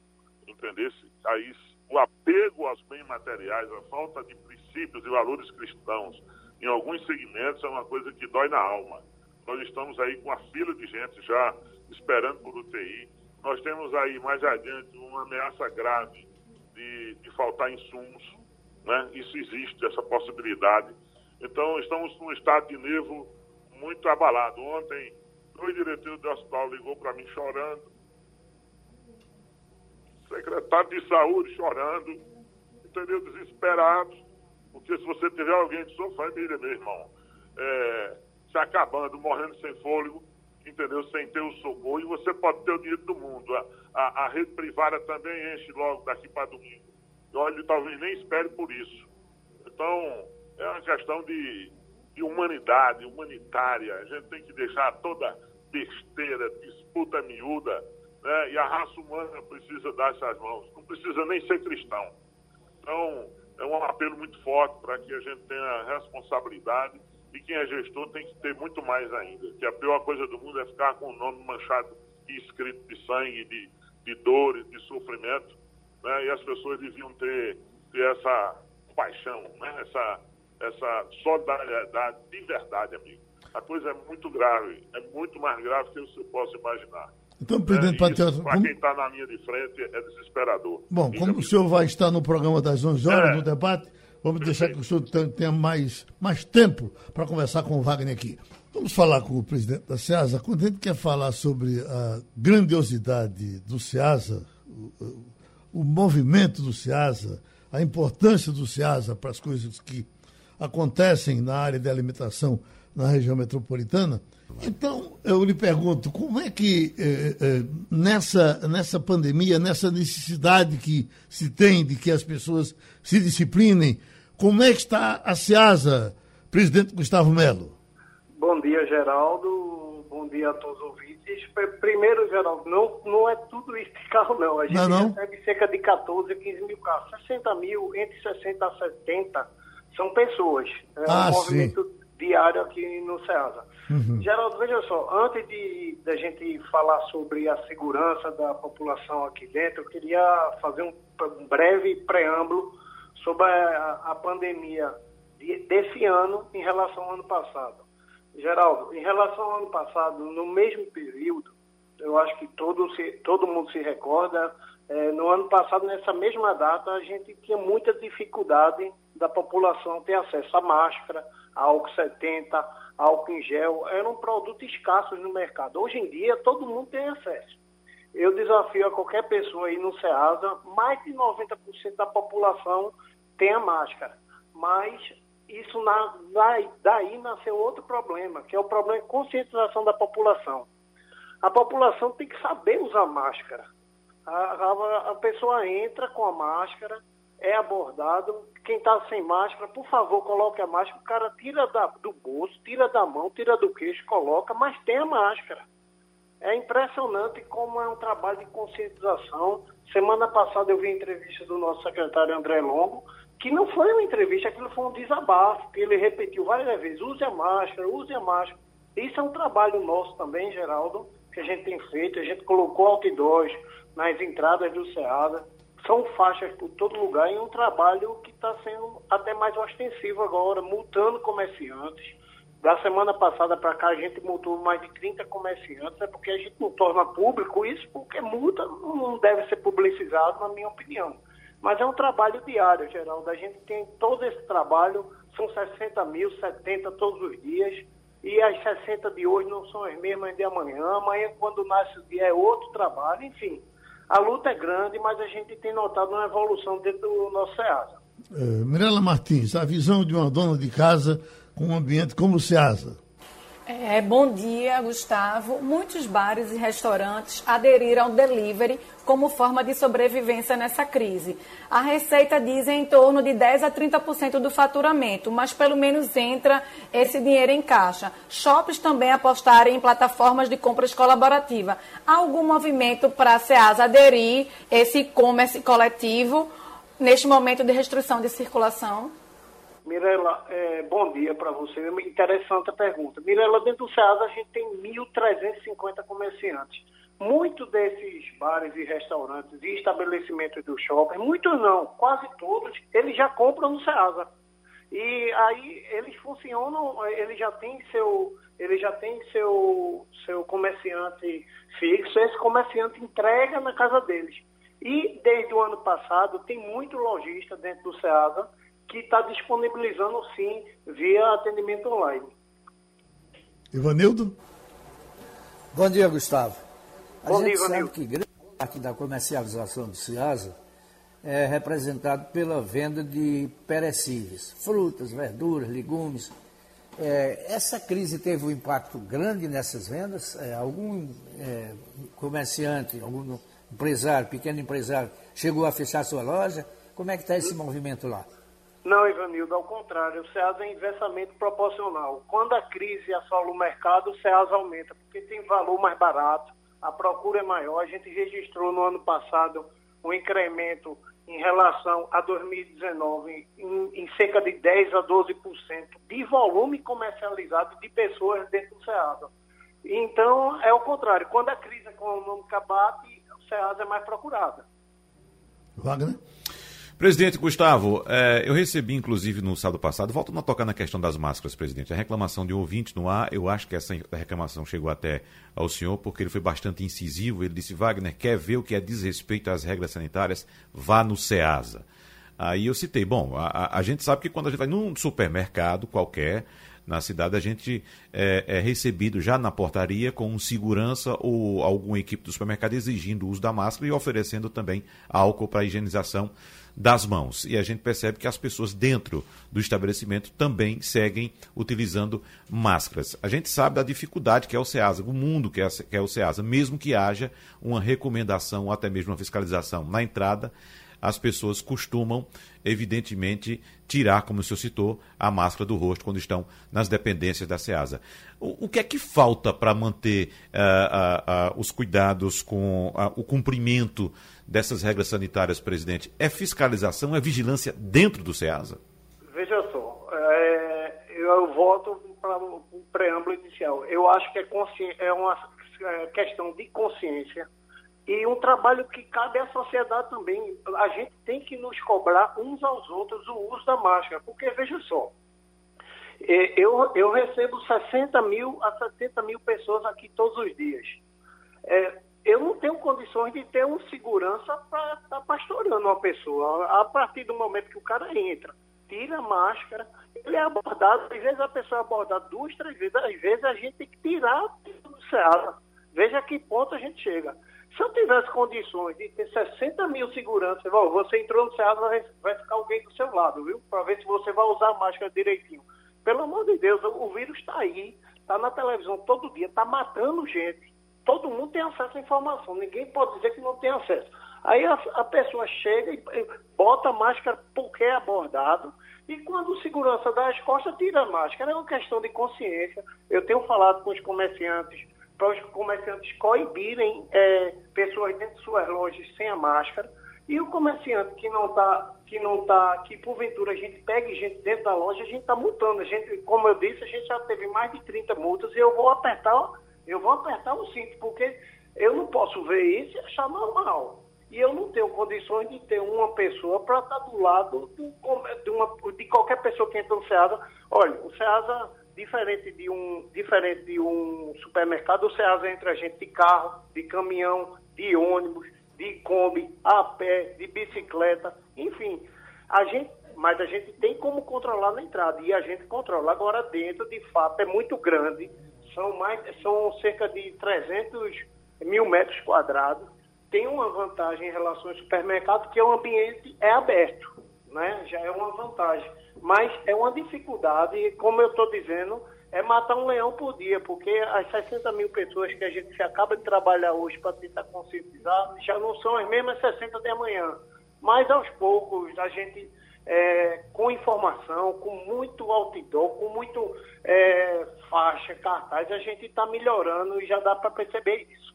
entendesse? Aí o apego aos bens materiais, a falta de princípios e valores cristãos em alguns segmentos é uma coisa que dói na alma. Nós estamos aí com a fila de gente já esperando por UTI. Nós temos aí mais adiante uma ameaça grave de, de faltar insumos. Né? Isso existe, essa possibilidade. Então, estamos num estado de nervo muito abalado. Ontem, o diretor do hospital ligou para mim chorando. Secretário de saúde chorando. Entendeu? Desesperado. Porque se você tiver alguém de sua família, meu irmão, é, se acabando, morrendo sem fôlego, entendeu? Sem ter o socorro, e você pode ter o dinheiro do mundo. A, a, a rede privada também enche logo daqui para domingo. E olha, talvez nem espere por isso. Então, é uma questão de, de humanidade, humanitária. A gente tem que deixar toda besteira, disputa miúda, né? e a raça humana precisa dar essas mãos, não precisa nem ser cristão. Então, é um apelo muito forte para que a gente tenha responsabilidade e quem é gestor tem que ter muito mais ainda. Que a pior coisa do mundo é ficar com o nome manchado e escrito de sangue, de, de dores, de sofrimento, né? e as pessoas deviam ter, ter essa paixão, né? essa, essa solidariedade de verdade, amigo a coisa é muito grave, é muito mais grave que você possa imaginar. Então, presidente é, Patriota. Para como... quem está na linha de frente é desesperador. Bom, como o senhor vai estar no programa das 11 horas, é. no debate, vamos deixar que o senhor tenha mais, mais tempo para conversar com o Wagner aqui. Vamos falar com o presidente da SEASA. Quando a gente quer falar sobre a grandiosidade do SEASA, o, o movimento do SEASA, a importância do SEASA para as coisas que acontecem na área de alimentação na região metropolitana. Então, eu lhe pergunto, como é que eh, eh, nessa, nessa pandemia, nessa necessidade que se tem de que as pessoas se disciplinem, como é que está a SEASA, presidente Gustavo Melo? Bom dia, Geraldo. Bom dia a todos os ouvintes. Primeiro, Geraldo, não, não é tudo isso de carro, não. A gente não, não. recebe cerca de 14 a 15 mil carros. 60 mil, entre 60 a 70, são pessoas. É ah, um movimento sim. diário aqui no SEASA. Uhum. Geraldo, veja só, antes de da gente falar sobre a segurança da população aqui dentro, eu queria fazer um breve preâmbulo sobre a, a pandemia de, desse ano em relação ao ano passado. Geraldo, em relação ao ano passado, no mesmo período, eu acho que todo, se, todo mundo se recorda, é, no ano passado, nessa mesma data, a gente tinha muita dificuldade da população ter acesso à máscara, álcool 70, álcool em gel, eram produtos escassos no mercado. Hoje em dia, todo mundo tem acesso. Eu desafio a qualquer pessoa aí no SEASA, mais de 90% da população tem a máscara. Mas isso na, daí nasceu outro problema, que é o problema de conscientização da população. A população tem que saber usar máscara. A, a, a pessoa entra com a máscara, é abordado, quem está sem máscara, por favor, coloque a máscara. O cara tira da, do bolso, tira da mão, tira do queixo, coloca, mas tem a máscara. É impressionante como é um trabalho de conscientização. Semana passada eu vi entrevista do nosso secretário André Longo, que não foi uma entrevista, aquilo foi um desabafo, que ele repetiu várias vezes, use a máscara, use a máscara. Isso é um trabalho nosso também, Geraldo, que a gente tem feito, a gente colocou outdoors nas entradas do SEADA, são faixas por todo lugar e um trabalho que está sendo até mais ostensivo agora, multando comerciantes. Da semana passada para cá a gente multou mais de 30 comerciantes, é porque a gente não torna público isso, porque multa não deve ser publicizado, na minha opinião. Mas é um trabalho diário, Geraldo. A gente tem todo esse trabalho, são 60 mil, 70 todos os dias. E as 60 de hoje não são as mesmas de amanhã. Amanhã, quando nasce o dia, é outro trabalho. Enfim, a luta é grande, mas a gente tem notado uma evolução dentro do nosso SEASA. É, Mirela Martins, a visão de uma dona de casa com um ambiente como o SEASA. É, bom dia, Gustavo. Muitos bares e restaurantes aderiram ao delivery como forma de sobrevivência nessa crise. A receita diz em torno de 10 a 30% do faturamento, mas pelo menos entra esse dinheiro em caixa. Shops também apostaram em plataformas de compras colaborativa. Há algum movimento para a SEASA aderir esse e-commerce coletivo neste momento de restrição de circulação? Mirela, é, bom dia para você. Interessante a pergunta. Mirela, dentro do SEASA a gente tem 1.350 comerciantes. Muitos desses bares e restaurantes e estabelecimentos do shopping, muitos não, quase todos, eles já compram no SEASA. E aí eles funcionam, ele já tem seu, ele já tem seu, seu comerciante fixo, esse comerciante entrega na casa deles. E desde o ano passado tem muito lojista dentro do SEASA que está disponibilizando sim via atendimento online. Ivanildo? Bom dia, Gustavo. A Bom gente dia, sabe Ivanildo. que grande parte da comercialização do CIASA é representado pela venda de perecíveis, frutas, verduras, legumes. É, essa crise teve um impacto grande nessas vendas? É, algum é, comerciante, algum empresário, pequeno empresário, chegou a fechar sua loja? Como é que está esse movimento lá? Não, Ivanildo, ao contrário, o SEASA é inversamente proporcional. Quando a crise assola o mercado, o SEASA aumenta, porque tem valor mais barato, a procura é maior. A gente registrou no ano passado um incremento em relação a 2019 em, em cerca de 10 a 12% de volume comercializado de pessoas dentro do SEASA. Então, é o contrário. Quando a crise econômica bate, o SEASA é mais procurada. Wagner? Presidente Gustavo, eh, eu recebi, inclusive, no sábado passado, volto a tocar na questão das máscaras, presidente. A reclamação de um ouvinte no ar, eu acho que essa reclamação chegou até ao senhor, porque ele foi bastante incisivo. Ele disse: Wagner, quer ver o que é desrespeito às regras sanitárias? Vá no SEASA. Aí eu citei: bom, a, a gente sabe que quando a gente vai num supermercado qualquer, na cidade, a gente é, é, recebido já na portaria com segurança ou alguma equipe do supermercado exigindo o uso da máscara e oferecendo também álcool para higienização das mãos. E a gente percebe que as pessoas dentro do estabelecimento também seguem utilizando máscaras. A gente sabe da dificuldade que é o SEASA, o mundo que é, é o SEASA, mesmo que haja uma recomendação ou até mesmo uma fiscalização na entrada, as pessoas costumam, evidentemente, tirar, como o senhor citou, a máscara do rosto quando estão nas dependências da SEASA. O, o que é que falta para manter uh, uh, uh, os cuidados com o cumprimento dessas regras sanitárias, presidente? É fiscalização, é vigilância dentro do SEASA? Veja só, é, eu volto para o preâmbulo inicial. Eu acho que é, é uma é, questão de consciência e um trabalho que cabe à sociedade também. A gente tem que nos cobrar uns aos outros o uso da máscara, porque veja só, é, eu, eu recebo 60 mil a 70 mil pessoas aqui todos os dias. É, eu não tenho condições de ter um segurança para estar tá pastoreando uma pessoa. A partir do momento que o cara entra, tira a máscara, ele é abordado, às vezes a pessoa é abordada duas, três vezes, às vezes a gente tem que tirar do Ceasa. Veja a que ponto a gente chega. Se eu tivesse condições de ter 60 mil seguranças, você entrou no Ceasa, vai, vai ficar alguém do seu lado, viu? Para ver se você vai usar a máscara direitinho. Pelo amor de Deus, o vírus está aí, está na televisão todo dia, está matando gente todo mundo tem acesso à informação, ninguém pode dizer que não tem acesso. Aí a, a pessoa chega e bota a máscara porque é abordado, e quando o segurança dá as costas, tira a máscara. É uma questão de consciência. Eu tenho falado com os comerciantes, para os comerciantes coibirem é, pessoas dentro de suas lojas sem a máscara. E o comerciante que não está, que não tá, que porventura a gente pegue gente dentro da loja, a gente está multando. A gente, como eu disse, a gente já teve mais de 30 multas e eu vou apertar eu vou apertar o cinto, porque eu não posso ver isso e achar normal. E eu não tenho condições de ter uma pessoa para estar do lado do, de, uma, de qualquer pessoa que entra no SEASA. Olha, o SEASA, diferente de um, diferente de um supermercado, o SEASA entra gente de carro, de caminhão, de ônibus, de Kombi, a pé, de bicicleta, enfim. A gente, mas a gente tem como controlar na entrada e a gente controla. Agora dentro, de fato, é muito grande são, mais, são cerca de 300 mil metros quadrados. Tem uma vantagem em relação ao supermercado, que o ambiente é aberto, né? já é uma vantagem. Mas é uma dificuldade, como eu estou dizendo, é matar um leão por dia, porque as 60 mil pessoas que a gente acaba de trabalhar hoje para tentar conscientizar já não são as mesmas 60 de amanhã. Mas aos poucos a gente é, com informação, com muito outdoor, com muito é, faixa, cartaz, a gente está melhorando e já dá para perceber isso.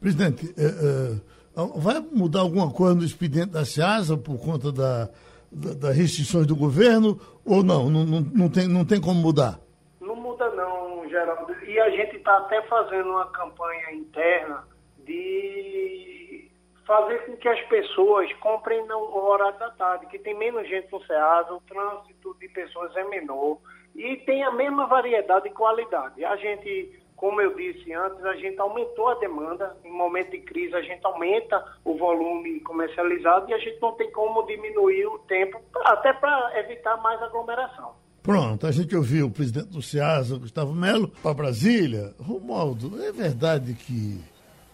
Presidente, é, é, vai mudar alguma coisa no expediente da SEASA por conta da, das restrições do governo ou não? Não, não, não, tem, não tem como mudar? Não muda não, Geraldo. E a gente está até fazendo uma campanha interna de fazer com que as pessoas comprem no horário da tarde, que tem menos gente no SEASA, o trânsito de pessoas é menor e tem a mesma variedade e qualidade. A gente, como eu disse antes, a gente aumentou a demanda, em momento de crise a gente aumenta o volume comercializado e a gente não tem como diminuir o tempo, até para evitar mais aglomeração. Pronto, a gente ouviu o presidente do SEASA, Gustavo Melo, para Brasília. Romualdo, é verdade que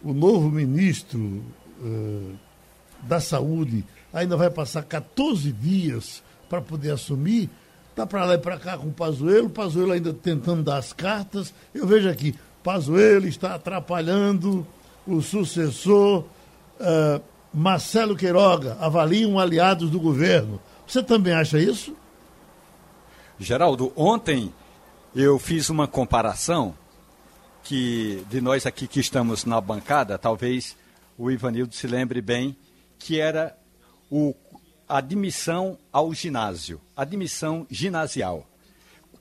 o novo ministro uh, da Saúde ainda vai passar 14 dias para poder assumir. Está para lá e para cá com o Pazuello, Pazuello ainda tentando dar as cartas. Eu vejo aqui, Pazuello está atrapalhando o sucessor uh, Marcelo Queiroga, avaliam aliados do governo. Você também acha isso? Geraldo, ontem eu fiz uma comparação que de nós aqui que estamos na bancada, talvez o Ivanildo se lembre bem, que era o, admissão ao ginásio, admissão ginasial.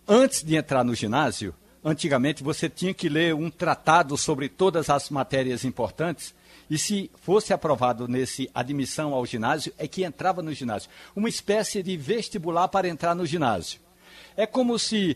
Antes de entrar no ginásio, antigamente você tinha que ler um tratado sobre todas as matérias importantes e se fosse aprovado nesse admissão ao ginásio, é que entrava no ginásio. Uma espécie de vestibular para entrar no ginásio. É como se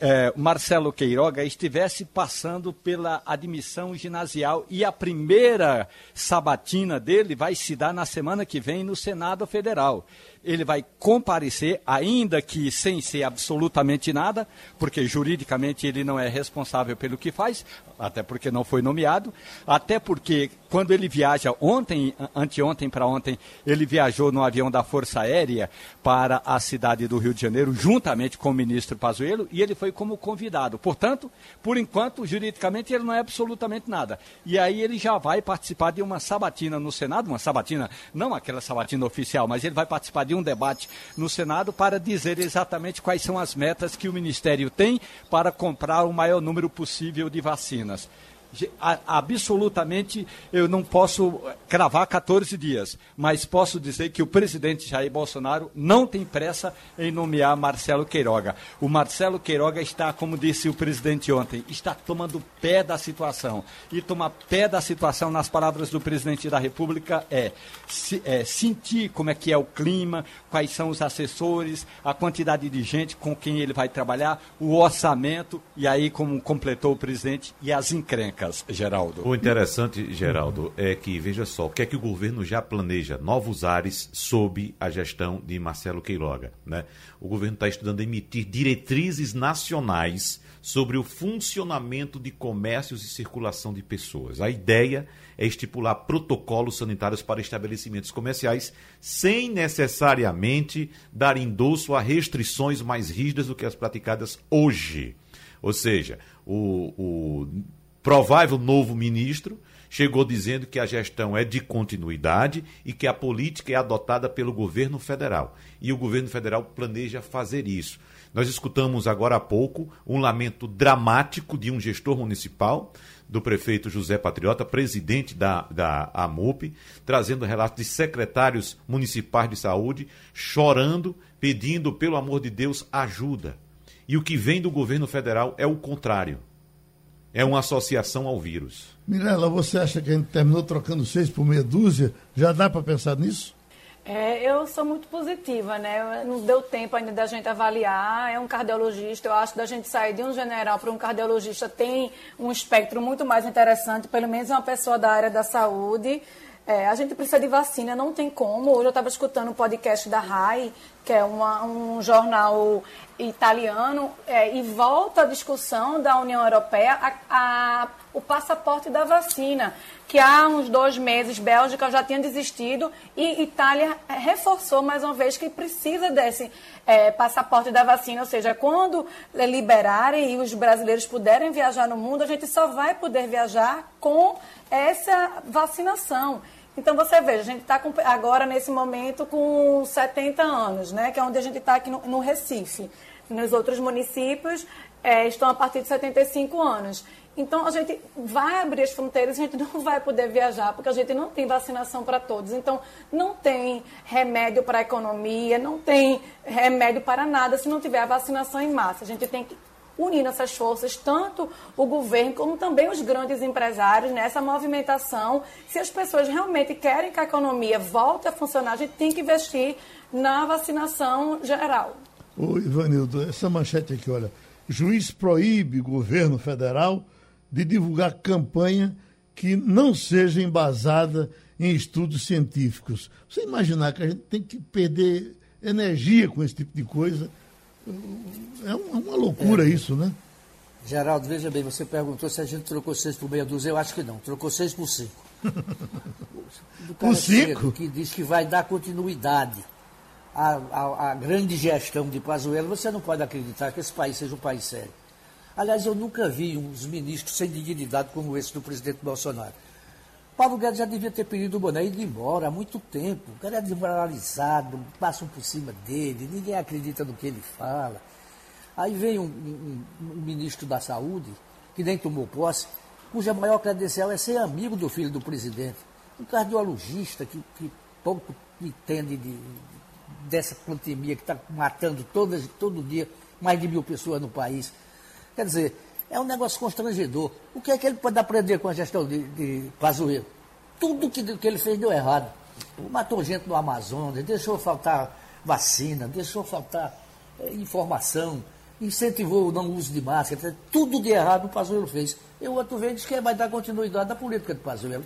é, Marcelo Queiroga estivesse passando pela admissão ginasial e a primeira sabatina dele vai se dar na semana que vem no Senado Federal. Ele vai comparecer, ainda que sem ser absolutamente nada, porque juridicamente ele não é responsável pelo que faz, até porque não foi nomeado, até porque quando ele viaja ontem, anteontem para ontem, ele viajou no avião da Força Aérea para a cidade do Rio de Janeiro, juntamente com o ministro Pazuello, e ele foi como convidado. Portanto, por enquanto, juridicamente, ele não é absolutamente nada. E aí ele já vai participar de uma sabatina no Senado, uma sabatina, não aquela sabatina oficial, mas ele vai participar de um debate no Senado para dizer exatamente quais são as metas que o Ministério tem para comprar o maior número possível de vacinas absolutamente eu não posso cravar 14 dias, mas posso dizer que o presidente Jair Bolsonaro não tem pressa em nomear Marcelo Queiroga. O Marcelo Queiroga está, como disse o presidente ontem, está tomando pé da situação. E tomar pé da situação, nas palavras do presidente da República, é, se, é sentir como é que é o clima, quais são os assessores, a quantidade de gente com quem ele vai trabalhar, o orçamento, e aí, como completou o presidente, e as encrencas. Geraldo. O interessante, Geraldo, é que, veja só, o que é que o governo já planeja? Novos ares sob a gestão de Marcelo Queiroga. Né? O governo está estudando emitir diretrizes nacionais sobre o funcionamento de comércios e circulação de pessoas. A ideia é estipular protocolos sanitários para estabelecimentos comerciais sem necessariamente dar endosso a restrições mais rígidas do que as praticadas hoje. Ou seja, o, o provável novo ministro chegou dizendo que a gestão é de continuidade e que a política é adotada pelo governo federal. E o governo federal planeja fazer isso. Nós escutamos agora há pouco um lamento dramático de um gestor municipal, do prefeito José Patriota, presidente da, da AMUP, trazendo relatos de secretários municipais de saúde chorando, pedindo, pelo amor de Deus, ajuda. E o que vem do governo federal é o contrário é uma associação ao vírus. Mirela, você acha que a gente terminou trocando seis por meia dúzia? Já dá para pensar nisso? É, eu sou muito positiva, né? Não deu tempo ainda da gente avaliar. É um cardiologista. Eu acho que da gente sair de um general para um cardiologista tem um espectro muito mais interessante. Pelo menos é uma pessoa da área da saúde. É, a gente precisa de vacina, não tem como. Hoje eu estava escutando um podcast da RAI, que é uma, um jornal italiano, é, e volta a discussão da União Europeia a, a, o passaporte da vacina, que há uns dois meses Bélgica já tinha desistido e Itália reforçou mais uma vez que precisa desse é, passaporte da vacina, ou seja, quando liberarem e os brasileiros puderem viajar no mundo, a gente só vai poder viajar com essa vacinação. Então você veja, a gente está agora nesse momento com 70 anos, né? Que é onde a gente está aqui no, no, Recife. Nos outros municípios é, estão a partir de 75 anos. Então a gente vai abrir as fronteiras, a gente não vai poder viajar, porque a gente não tem vacinação para todos. Então não tem remédio para a economia, não tem remédio para nada se não tiver a vacinação em massa. A gente tem que unindo essas forças, tanto o governo como também os grandes empresários nessa movimentação. Se as pessoas realmente querem que a economia volte a funcionar, a gente tem que investir na vacinação geral. Ô, Ivanildo, essa manchete aqui, olha. Juiz proíbe governo federal de divulgar campanha que não seja embasada em estudos científicos. Você imaginar que a gente tem que perder energia com esse tipo de coisa é, é uma loucura é. isso, né? Geraldo, veja bem, você perguntou se a gente trocou seis por meia dúzia. Eu acho que não. Trocou seis por cinco. [LAUGHS] Do por cinco? Que diz que vai dar continuidade à, à, à grande gestão de Pazuello. Você não pode acreditar que esse país seja um país sério. Aliás, eu nunca vi uns ministros sem dignidade como esse do presidente Bolsonaro. Paulo Guedes já devia ter pedido o boné e ido embora há muito tempo. O cara é desmoralizado, passam por cima dele, ninguém acredita no que ele fala. Aí vem um, um, um, ministro da Saúde, que nem tomou posse, cuja maior credencial é ser amigo do filho do presidente. Um cardiologista que, que pouco entende de, dessa pandemia que está matando todas, todo dia mais de mil pessoas no país. Quer dizer, é um negócio constrangedor. O que é que ele pode aprender com a gestão de, de Pazuello? Tudo que, que ele fez deu errado. Matou gente no Amazonas, deixou faltar vacina, deixou faltar é, informação, incentivou o não uso de máscara, tudo de errado o Pazuello fez. E o outro vem diz que vai dar continuidade à política de Pazuello.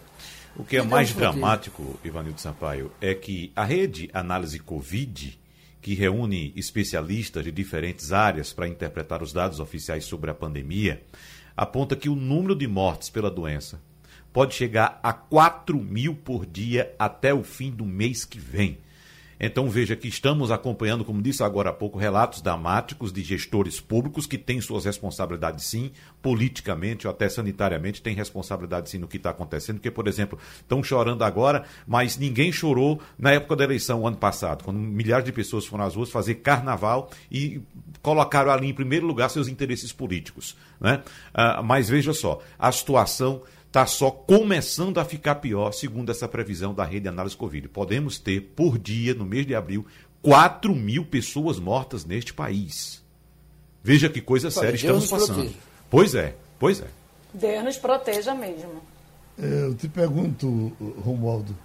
O que é mais dramático, Ivanildo Sampaio, é que a rede Análise Covid, que reúne especialistas de diferentes áreas para interpretar os dados oficiais sobre a pandemia, aponta que o número de mortes pela doença pode chegar a 4 mil por dia até o fim do mês que vem. Então veja que estamos acompanhando, como disse agora há pouco, relatos dramáticos de gestores públicos que têm suas responsabilidades sim, politicamente ou até sanitariamente, têm responsabilidade sim no que está acontecendo, porque, por exemplo, estão chorando agora, mas ninguém chorou na época da eleição, ano passado, quando milhares de pessoas foram às ruas fazer carnaval e colocaram ali em primeiro lugar seus interesses políticos. Né? Ah, mas veja só, a situação está só começando a ficar pior, segundo essa previsão da rede de análise Covid. Podemos ter, por dia, no mês de abril, 4 mil pessoas mortas neste país. Veja que coisa séria estamos passando. Proteja. Pois é, pois é. Deus nos proteja mesmo. É, eu te pergunto, Romualdo,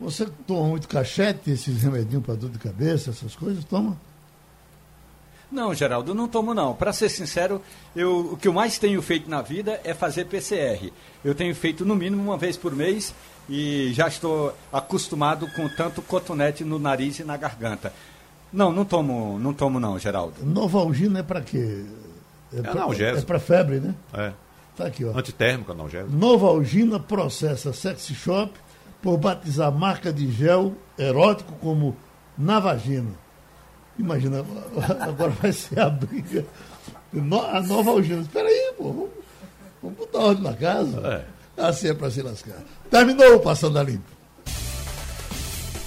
você toma muito cachete, esses remedinhos para dor de cabeça, essas coisas? Toma? Não, Geraldo, não tomo não. Para ser sincero, eu, o que eu mais tenho feito na vida é fazer PCR. Eu tenho feito no mínimo uma vez por mês e já estou acostumado com tanto cotonete no nariz e na garganta. Não, não tomo, não tomo não, Geraldo. Novalgina é para quê? É, é É para febre, né? É. Tá aqui, ó. Antitérmico analgésico. Novalgina processa sexy shop por batizar marca de gel erótico como Navagina. Imagina, agora vai ser a briga. A nova Algina. Espera aí, pô. Vamos, vamos botar ordem na casa. É. Assim é para se lascar. Terminou o Passando a Limpo.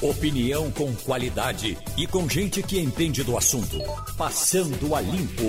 Opinião com qualidade e com gente que entende do assunto. Passando a Limpo.